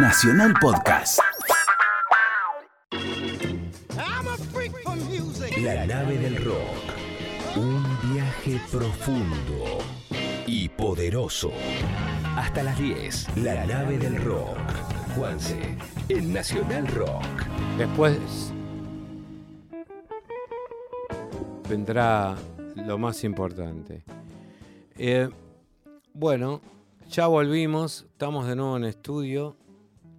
Nacional Podcast. La nave del rock. Un viaje profundo y poderoso. Hasta las 10. La nave del rock. Juanse, en Nacional Rock. Después vendrá lo más importante. Eh, bueno, ya volvimos, estamos de nuevo en estudio.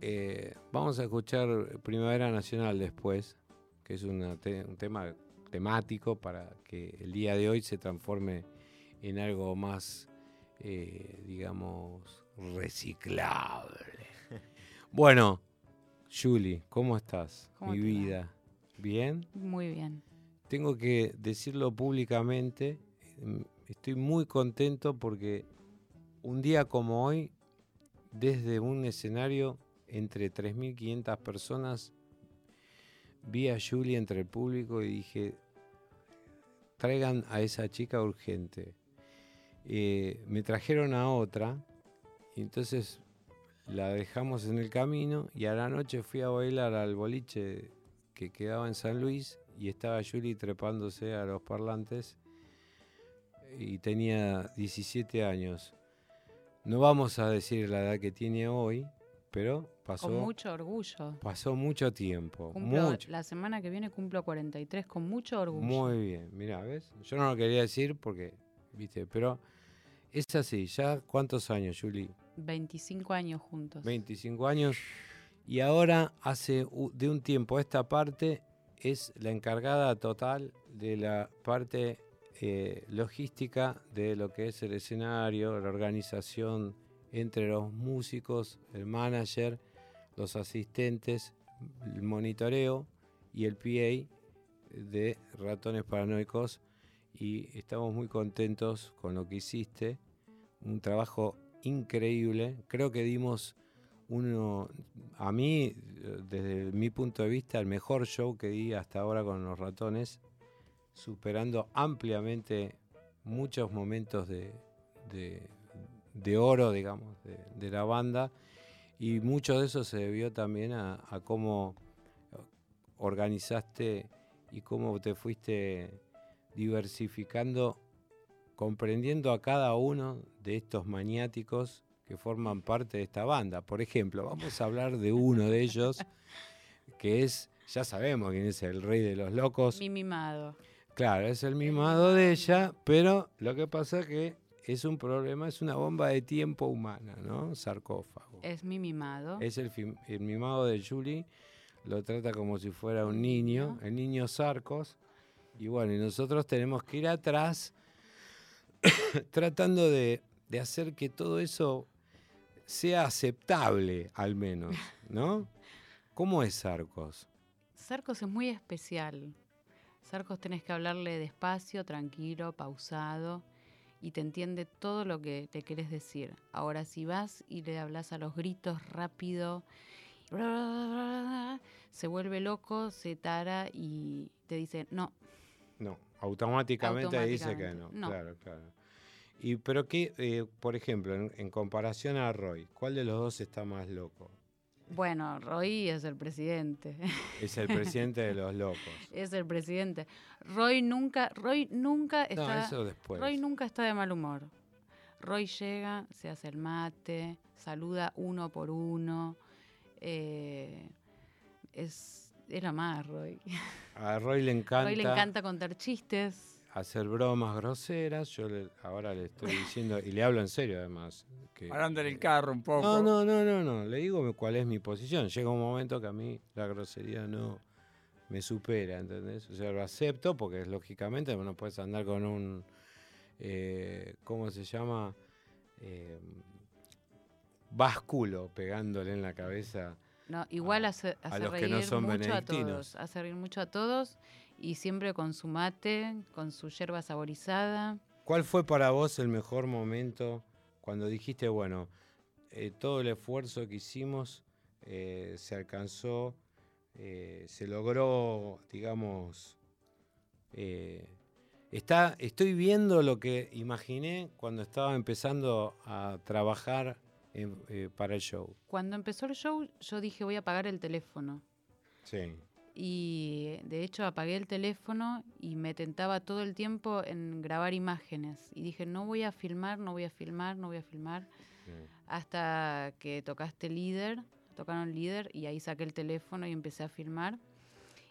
Eh, vamos a escuchar Primavera Nacional después, que es una un tema temático para que el día de hoy se transforme en algo más, eh, digamos, reciclable. Bueno, Julie, ¿cómo estás? ¿Cómo Mi va? vida. ¿Bien? Muy bien. Tengo que decirlo públicamente, em, estoy muy contento porque un día como hoy, desde un escenario entre 3.500 personas, vi a Julie entre el público y dije, traigan a esa chica urgente. Eh, me trajeron a otra entonces la dejamos en el camino y a la noche fui a bailar al boliche que quedaba en San Luis y estaba Julie trepándose a los parlantes y tenía 17 años. No vamos a decir la edad que tiene hoy, pero pasó, Con mucho orgullo. pasó mucho tiempo. Cumplo- mucho. La semana que viene cumplo 43 con mucho orgullo. Muy bien, mira, ¿ves? Yo no lo quería decir porque, viste, pero es así. ¿Ya cuántos años, Julie? 25 años juntos. 25 años. Y ahora, hace de un tiempo a esta parte, es la encargada total de la parte eh, logística de lo que es el escenario, la organización entre los músicos, el manager, los asistentes, el monitoreo y el PA de Ratones Paranoicos. Y estamos muy contentos con lo que hiciste. Un trabajo increíble. Creo que dimos uno, a mí, desde mi punto de vista, el mejor show que di hasta ahora con los ratones, superando ampliamente muchos momentos de, de- de oro, digamos, de, de la banda. Y mucho de eso se debió también a, a cómo organizaste y cómo te fuiste diversificando, comprendiendo a cada uno de estos maniáticos que forman parte de esta banda. Por ejemplo, vamos a hablar de uno de ellos, que es, ya sabemos quién es el rey de los locos. Mi mimado. Claro, es el mimado de ella, pero lo que pasa que es un problema, es una bomba de tiempo humana, ¿no? Sarcófago. Es mi mimado. Es el, mimado de Julie, lo trata como si fuera un niño, el niño Sarcos, y bueno, y nosotros tenemos que ir atrás tratando de, de hacer que todo eso sea aceptable, al menos, ¿no? ¿Cómo es Sarcos? Sarcos es muy especial. Sarcos tenés que hablarle despacio, tranquilo, pausado y te entiende todo lo que te querés decir. Ahora si vas y le hablas a los gritos rápido, se vuelve loco, se tara y te dice, no, No, automáticamente, dice que no. Claro, claro. Y pero qué, eh, por ejemplo, en, en comparación a Roy, ¿cuál de los dos está más loco? Bueno, Roy es el presidente. Es el presidente de los locos. es el presidente. Roy nunca, Roy nunca No, está, eso después. Roy nunca está de mal humor. Roy llega, se hace el mate, saluda uno por uno. eh, es, es la más, Roy. A Roy le encanta, Roy le encanta contar chistes. Hacer bromas groseras. Yo le- ahora le estoy diciendo, y le hablo en serio además. que- Parando en el carro un poco. No, no, no, no, no. Le digo cuál es mi posición. Llega un momento que a mí la grosería no me supera, ¿entendés? O sea, lo acepto porque lógicamente no puedes andar con un, eh, ¿cómo se llama? Eh, básculo pegándole en la cabeza. No, igual a- hace, a hace los que no son mucho a todos. Hace reír mucho a todos y siempre con su mate, con su yerba saborizada. ¿Cuál fue para vos el mejor momento cuando dijiste, bueno, eh, todo el esfuerzo que hicimos eh, se alcanzó, eh, se logró, digamos, eh, está, estoy viendo lo que imaginé cuando estaba empezando a trabajar en- eh, para el show. Cuando empezó el show, yo dije voy a apagar el teléfono. Sí. Y de hecho apagué el teléfono y me tentaba todo el tiempo en grabar imágenes. Y dije, no voy a filmar, no voy a filmar, no voy a filmar. Hasta que tocaste líder, tocaron líder y ahí saqué el teléfono y empecé a filmar.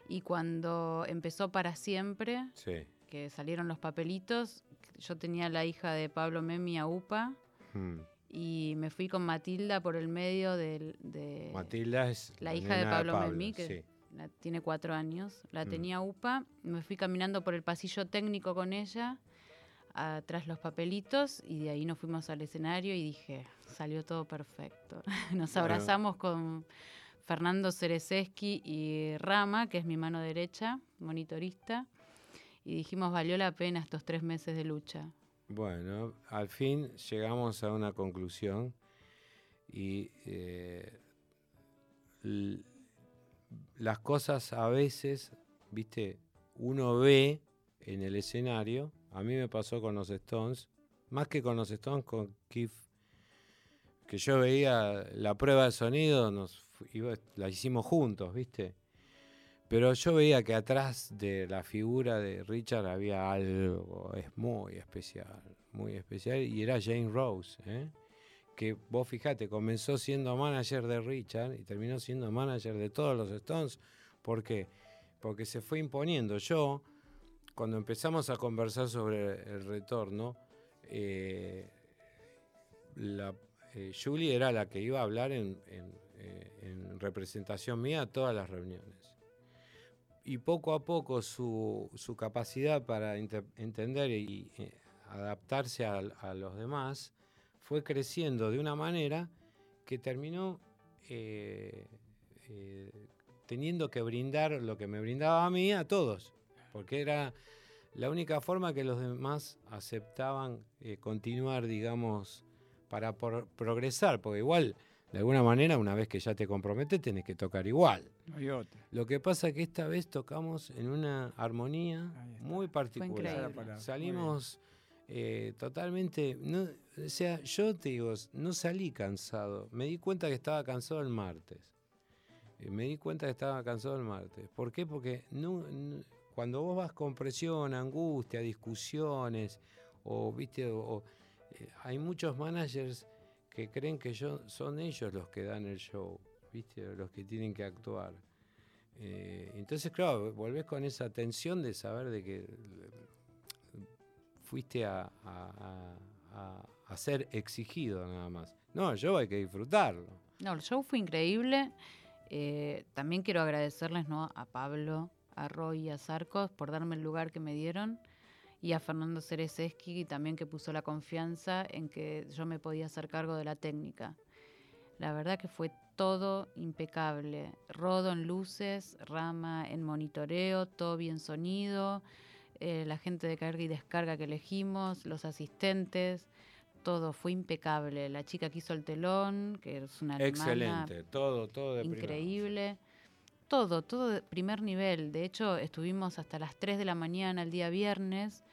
Y cuando empezó para siempre, Sí. que salieron los papelitos, yo tenía la hija de Pablo Memi a UPA Mm. y me fui con Matilda por el medio del, de Matilda es la hija de Pablo Memí, que sí. La- tiene cuatro años, la Mm. tenía UPA, me fui caminando por el pasillo técnico con ella, atrás los papelitos, y de ahí nos fuimos al escenario y dije, salió todo perfecto. Nos abrazamos con Fernando Cerezeski y Rama, que es mi mano derecha, monitorista, y dijimos, valió la pena estos tres meses de lucha. Bueno, al fin llegamos a una conclusión y eh, las cosas a veces, viste, uno ve en el escenario, a mí me pasó con los Stones, más que con los Stones, con Keith, que yo veía la prueba de sonido, nos iba- la hicimos juntos, viste. Pero yo veía que atrás de la figura de Richard había algo, es muy especial, muy especial, y era Jane Rose, ¿eh? Que vos fijate, comenzó siendo manager de Richard y terminó siendo manager de todos los Stones. ¿Por qué? Porque se fue imponiendo. Yo, cuando empezamos a conversar sobre el retorno, eh, la, eh, Julie era la que iba a hablar en, en, eh, en representación mía a todas las reuniones y poco a poco su, su capacidad para inte- entender y eh, adaptarse a, a los demás fue creciendo de una manera que terminó eh, eh, teniendo que brindar lo que me brindaba a mí a todos, porque era la única forma que los demás aceptaban eh, continuar, digamos, para por- progresar, porque igual, de alguna manera, una vez que ya te comprometes, tenés que tocar igual. Lo que pasa es que esta vez tocamos en una armonía muy particular. Salimos eh, totalmente. no- o sea, yo te digo, no salí cansado. Me di cuenta que estaba cansado el martes. Eh, me di cuenta que estaba cansado el martes. ¿Por qué? Porque no- cuando vos vas con presión, angustia, discusiones, o viste, o, eh, hay muchos managers que creen que yo, son ellos los que dan el show, viste, los que tienen que actuar. Eh, entonces, claro, volvés con esa tensión de saber de que fuiste a, a- a- a- ser exigido nada más. No, yo hay que disfrutarlo. No, el show fue increíble. Eh, también quiero agradecerles ¿no? a Pablo, a Roy y a Sarcos por darme el lugar que me dieron y a Fernando Cerezeski también que puso la confianza en que yo me podía hacer cargo de la técnica. La verdad que fue todo impecable. Rodo en luces, Rama en monitoreo, todo bien sonido, eh, la gente de carga y descarga que elegimos, los asistentes, todo fue impecable. La chica que hizo el telón, que es una Excelente, todo, todo de increíble. Todo, todo de primer nivel. De hecho, estuvimos hasta las 3 de la mañana el día viernes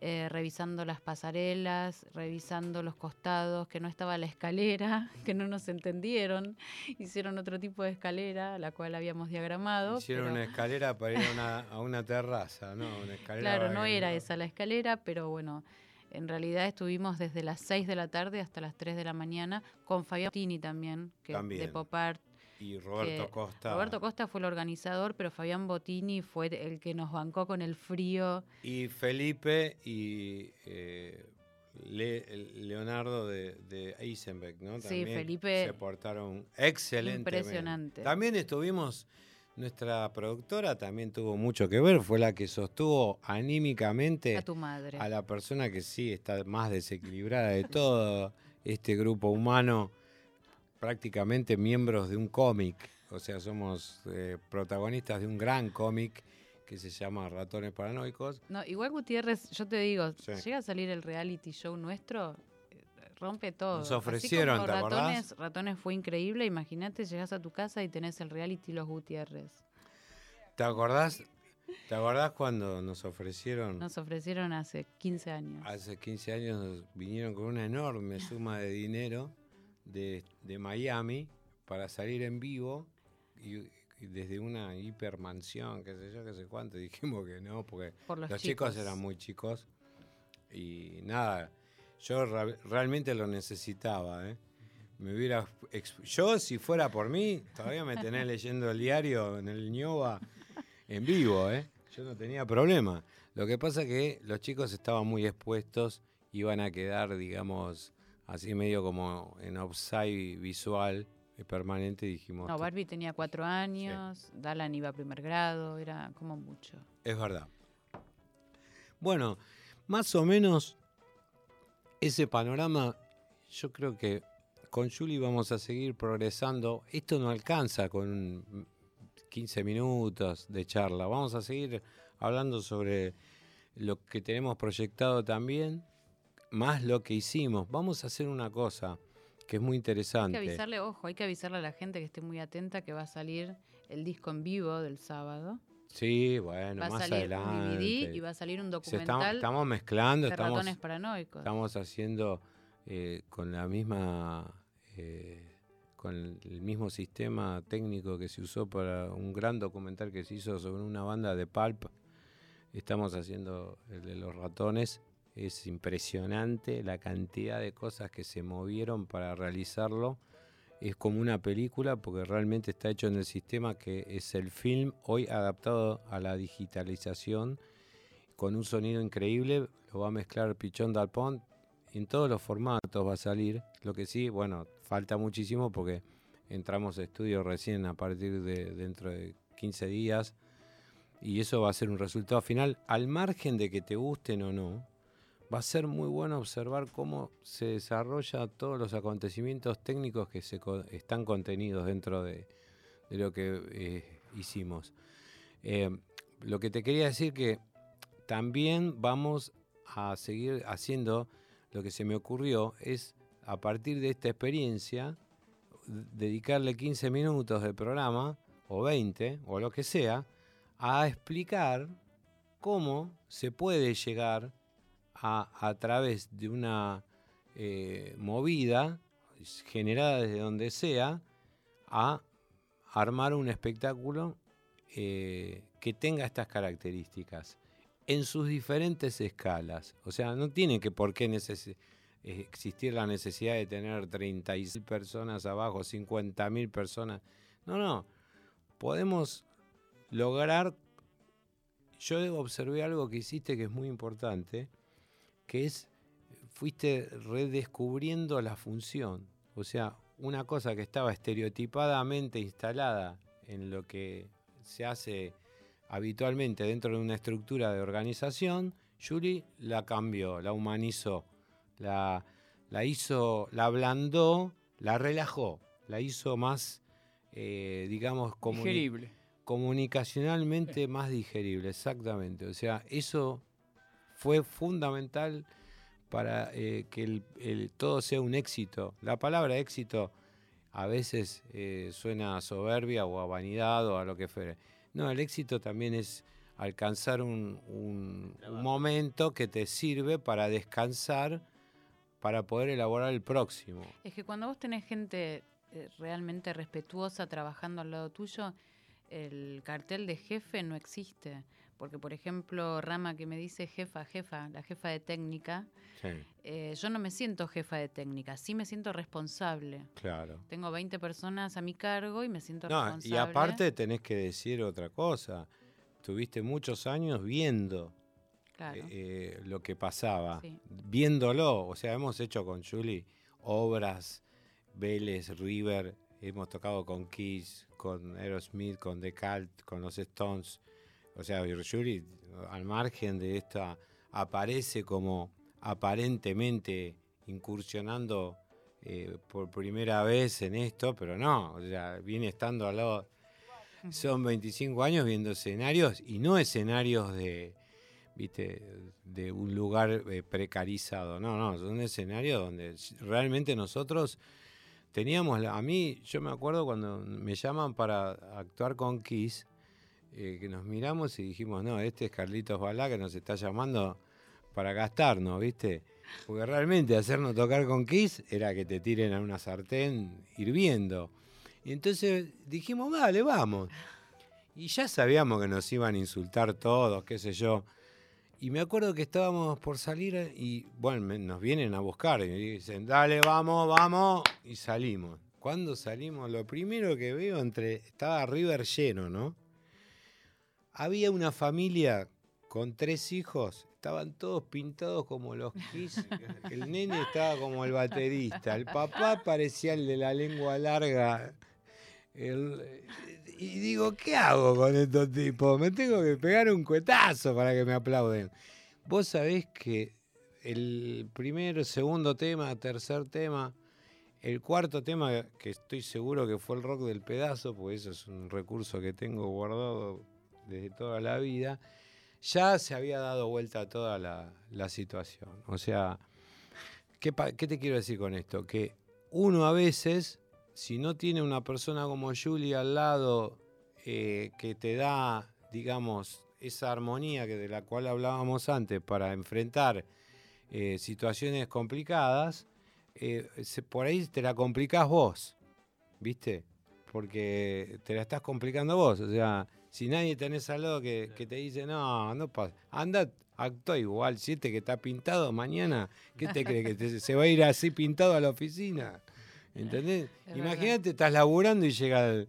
eh, revisando las pasarelas, revisando los costados, que no estaba la escalera, que no nos entendieron. Hicieron otro tipo de escalera, la cual habíamos diagramado. Hicieron pero- una escalera para ir a una, a una terraza, ¿no? Una escalera Claro, no era esa la escalera, pero bueno, en realidad estuvimos desde las 6 de la tarde hasta las 3 de la mañana con Fabián Tini también, que de También. Pop Art. Y Roberto Costa. Roberto Costa fue el organizador, pero Fabián Botini fue el que nos bancó con el frío. Y Felipe y eh, Le- Leonardo de, de Eisenbeck, ¿no? Sí, Felipe, Se portaron excelente. impresionante. También estuvimos, nuestra productora también tuvo mucho que ver, fue la que sostuvo anímicamente A tu madre. a la persona que sí está más desequilibrada de todo este grupo humano, prácticamente miembros de un cómic. O sea, somos eh, protagonistas de un gran cómic que se llama Ratones Paranoicos. No, igual Gutiérrez, yo te digo, Sí. llega a salir el reality show nuestro, eh, rompe todo. Nos Así ofrecieron, como ¿te acordás? ratones, ratones fue increíble, imagínate, llegas a tu casa y tenés el reality Los Gutiérrez. ¿Te acordás? ¿Te acordás cuando nos ofrecieron? Nos ofrecieron hace 15 años. Hace 15 años nos vinieron con una enorme suma de dinero, de, de Miami para salir en vivo y, y desde una hipermansión, qué sé yo, qué sé cuánto, dijimos que no, porque Por los, los chicos. eran muy chicos y nada, yo realmente lo necesitaba, ¿eh? Me hubiera yo si fuera por mí, todavía me tenés leyendo el diario en el ñoba en vivo, ¿eh? Yo no tenía problema. Lo que pasa que los chicos estaban muy expuestos, iban a quedar, digamos, así medio como en offside visual eh, permanente, dijimos. No, Barbie tenía cuatro años, Dalan iba a primer grado, era como mucho. Es verdad. Bueno, más o menos ese panorama, yo creo que con Julie vamos a seguir progresando. Esto no alcanza con 15 minutos de charla. Vamos a seguir hablando sobre lo que tenemos proyectado también, más lo que hicimos. Vamos a hacer una cosa que es muy Hay interesante. que avisarle, ojo, hay que avisarle a la gente que esté muy atenta que va a salir el disco en vivo del sábado. Sí, bueno, va a más un adelante. DVD y va a salir un documental estamos mezclando, de estamos, ratones paranoicos. estamos haciendo eh, con la misma eh, con el mismo sistema técnico que se usó para un gran documental que se hizo sobre una banda de pulp. Estamos haciendo el de los ratones. Es impresionante la cantidad de cosas que se movieron para realizarlo. Es como una película porque realmente está hecho en el sistema que es el film hoy adaptado a la digitalización con un sonido increíble. Lo va a mezclar Pichón Dalpont. En todos los formatos va a salir. Lo que sí, bueno, falta muchísimo porque entramos a estudio recién a partir de dentro de 15 días. Y eso va a ser un resultado final. Al margen de que te gusten o no, va a ser muy bueno observar cómo se desarrolla todos los acontecimientos técnicos que se están contenidos dentro de, lo que eh, hicimos. Eh, lo que te quería decir que también vamos a seguir haciendo lo que se me ocurrió es a partir de esta experiencia dedicarle 15 minutos del programa o 20 o lo que sea a explicar cómo se puede llegar a, través de una eh, movida generada desde donde sea a armar un espectáculo eh, que tenga estas características en sus diferentes escalas. O sea, no tiene que por qué eh, existir la necesidad de tener 36 personas abajo, 50.000 personas. No, no. Podemos lograr... Yo observé algo que hiciste que es muy importante, que es, fuiste redescubriendo la función. O sea, una cosa que estaba estereotipadamente instalada en lo que se hace habitualmente dentro de una estructura de organización, Yuri la cambió, la humanizó, la, la hizo, la ablandó, la relajó, la hizo más, eh, digamos, comuni- Digerible. comunicacionalmente más digerible, exactamente. O sea, eso fue fundamental para eh, que el- el- todo sea un éxito. La palabra éxito a veces eh, suena a soberbia o a vanidad o a lo que fuere. No, el éxito también es alcanzar un, un- un momento que te sirve para descansar, para poder elaborar el próximo. Es que cuando vos tenés gente eh, realmente respetuosa trabajando al lado tuyo, el cartel de jefe no existe. Porque, por ejemplo, Rama que me dice jefa, jefa, la jefa de técnica, Sí, eh, yo no me siento jefa de técnica, sí me siento responsable. claro. Tengo 20 personas a mi cargo y me siento No, responsable. y aparte tenés que decir otra cosa. Tuviste muchos años viendo Claro. eh, eh, lo que pasaba, Sí. viéndolo. O sea, hemos hecho con Julie obras, Vélez, River, hemos tocado con Kiss, con Aerosmith, con The Cult, con los Stones. O sea, Julie, al margen de esta, aparece como aparentemente incursionando eh, por primera vez en esto, pero no, o sea, viene estando al lado. Son 25 años viendo escenarios y no escenarios de, viste, de un lugar eh, precarizado. No, no, son escenarios donde realmente nosotros teníamos, la- a mí, yo me acuerdo cuando me llaman para actuar con Kiss, eh, que nos miramos y dijimos, no, este es Carlitos Balá que nos está llamando para gastarnos, ¿viste? Porque realmente hacernos tocar con Kiss era que te tiren a una sartén hirviendo. Y entonces dijimos, vale, vamos. Y ya sabíamos que nos iban a insultar todos, qué sé yo. Y me acuerdo que estábamos por salir y, bueno, nos vienen a buscar y dicen, dale, vamos, vamos. Y salimos. Cuando salimos, lo primero que veo entre. Estaba River lleno, ¿no? Había una familia con tres hijos, estaban todos pintados como los Kiss. El nene estaba como el baterista, el papá parecía el de la lengua larga. y digo, ¿qué hago con estos tipos? Me tengo que pegar un cuetazo para que me aplauden. Vos sabés que el primero, segundo tema, tercer tema el cuarto tema, que estoy seguro que fue el rock del pedazo, porque eso es un recurso que tengo guardado desde toda la vida, ya se había dado vuelta toda la, situación. O sea, ¿qué, te quiero decir con esto? Que uno a veces, si no tiene una persona como Julie al lado eh, que te da, digamos, esa armonía que de la cual hablábamos antes para enfrentar eh, situaciones complicadas, eh, por ahí te la complicás vos, ¿viste? Porque te la estás complicando vos. O sea, si nadie tenés al lado que, te dice, no, no pasa, anda, actúa igual, si este que está pintado mañana, ¿qué te cree? ¿Que se va a ir así pintado a la oficina? ¿Entendés? Imagínate, estás laburando y llega el,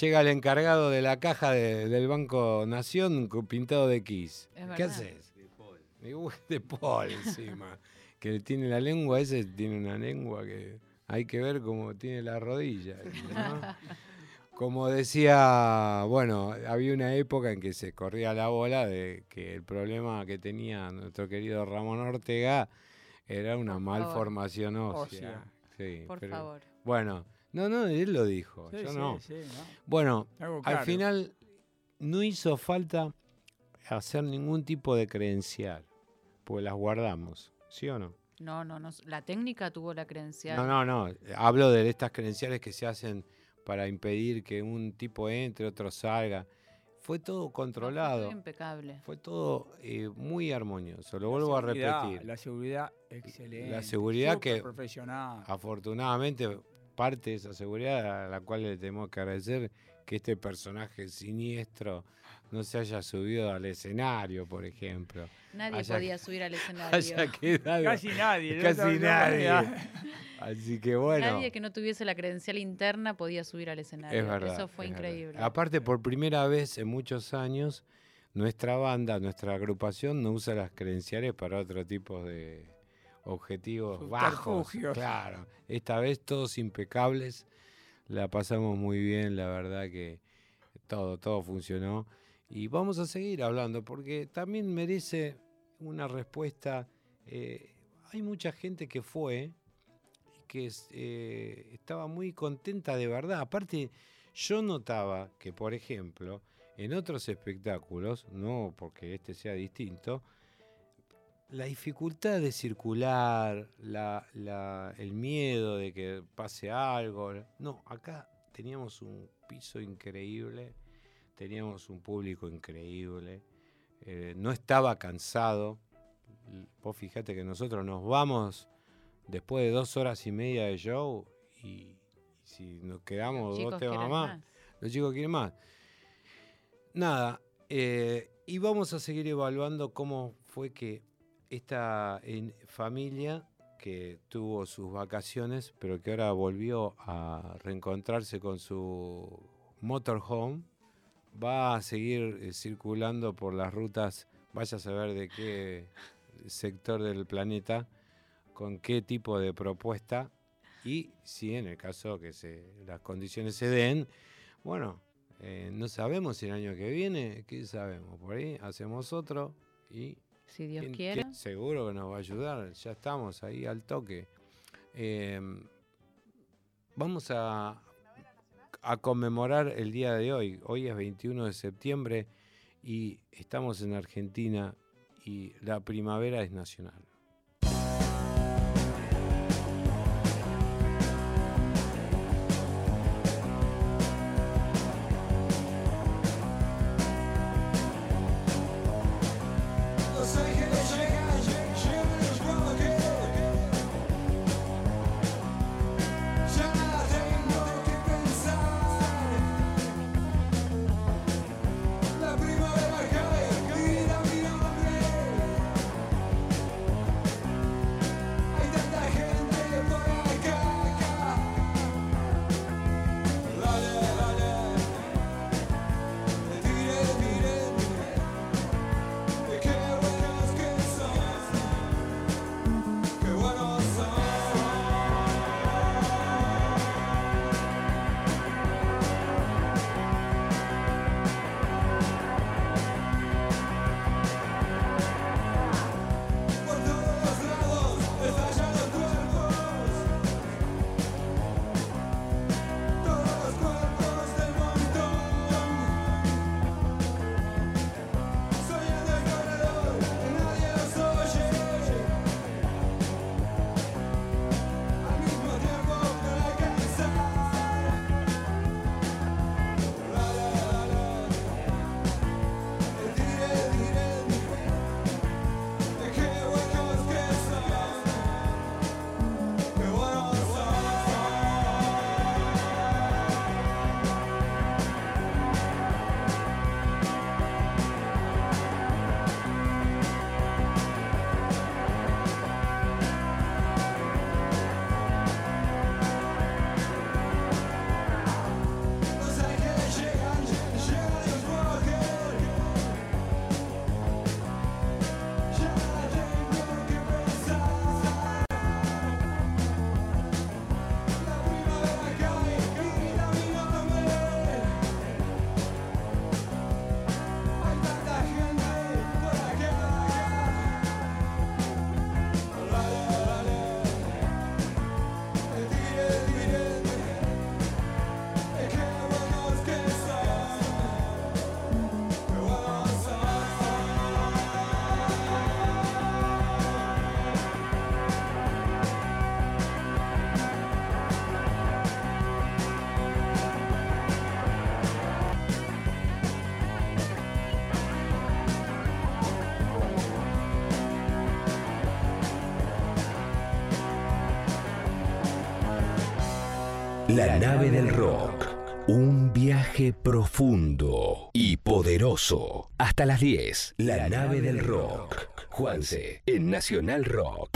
llega el encargado de la caja del Banco Nación pintado de Kiss. ¿Qué haces? De Paul. De Paul encima que tiene la lengua, ese tiene una lengua que hay que ver cómo tiene la rodilla. Como decía, bueno, había una época en que se corría la bola de que el problema que tenía nuestro querido Ramón Ortega era una malformación ósea. Por favor. Bueno, no, no, él lo dijo, yo no. Bueno, al final no hizo falta hacer ningún tipo de credencial, pues las guardamos. ¿Sí o no? No, no, no. La técnica tuvo la credencial. No, no, no. Hablo de estas credenciales que se hacen para impedir que un tipo entre, otro salga. Fue todo controlado. fue impecable. Fue todo eh, muy armonioso. Lo vuelvo a repetir. La seguridad excelente. La seguridad que profesional. afortunadamente parte de esa seguridad a la cual le tenemos que agradecer que este personaje siniestro no se haya subido al escenario, por ejemplo. Nadie podía subir al escenario. Casi nadie. Casi nadie. Así que bueno. Nadie que no tuviese la credencial interna podía subir al escenario. Es verdad, Eso fue increíble. Aparte, por primera vez en muchos años, nuestra banda, nuestra agrupación no usa las credenciales para otro tipo de objetivos bajos. Claro. Esta vez todos impecables. La pasamos muy bien, la verdad que todo, todo funcionó. Y vamos a seguir hablando porque también merece una respuesta. Eh, hay mucha gente que fue que eh, estaba muy contenta de verdad. Aparte, yo notaba que, por ejemplo, en otros espectáculos, no porque este sea distinto, la dificultad de circular, el miedo de que pase algo. No, acá teníamos un piso increíble teníamos un público increíble, eh, no estaba cansado. Vos fíjate que nosotros nos vamos después de dos horas y media de show y, si nos quedamos dos temas más, los chicos quieren más. Nada, eh, y vamos a seguir evaluando cómo fue que esta familia que tuvo sus vacaciones, pero que ahora volvió a reencontrarse con su motorhome, va a seguir eh, circulando por las rutas, vaya a saber de qué sector del planeta, con qué tipo de propuesta y si en el caso que se, las condiciones se den, bueno, eh, no sabemos si el año que viene, ¿qué sabemos? Por ahí hacemos otro y... Si Dios quiere. Seguro que nos va a ayudar, ya estamos ahí al toque. Eh, vamos a, a conmemorar el día de hoy. Hoy es 21 de septiembre y estamos en Argentina y la primavera es nacional. La nave del rock. Un viaje profundo y poderoso. Hasta las 10. La nave del rock. Juanse, en Nacional Rock.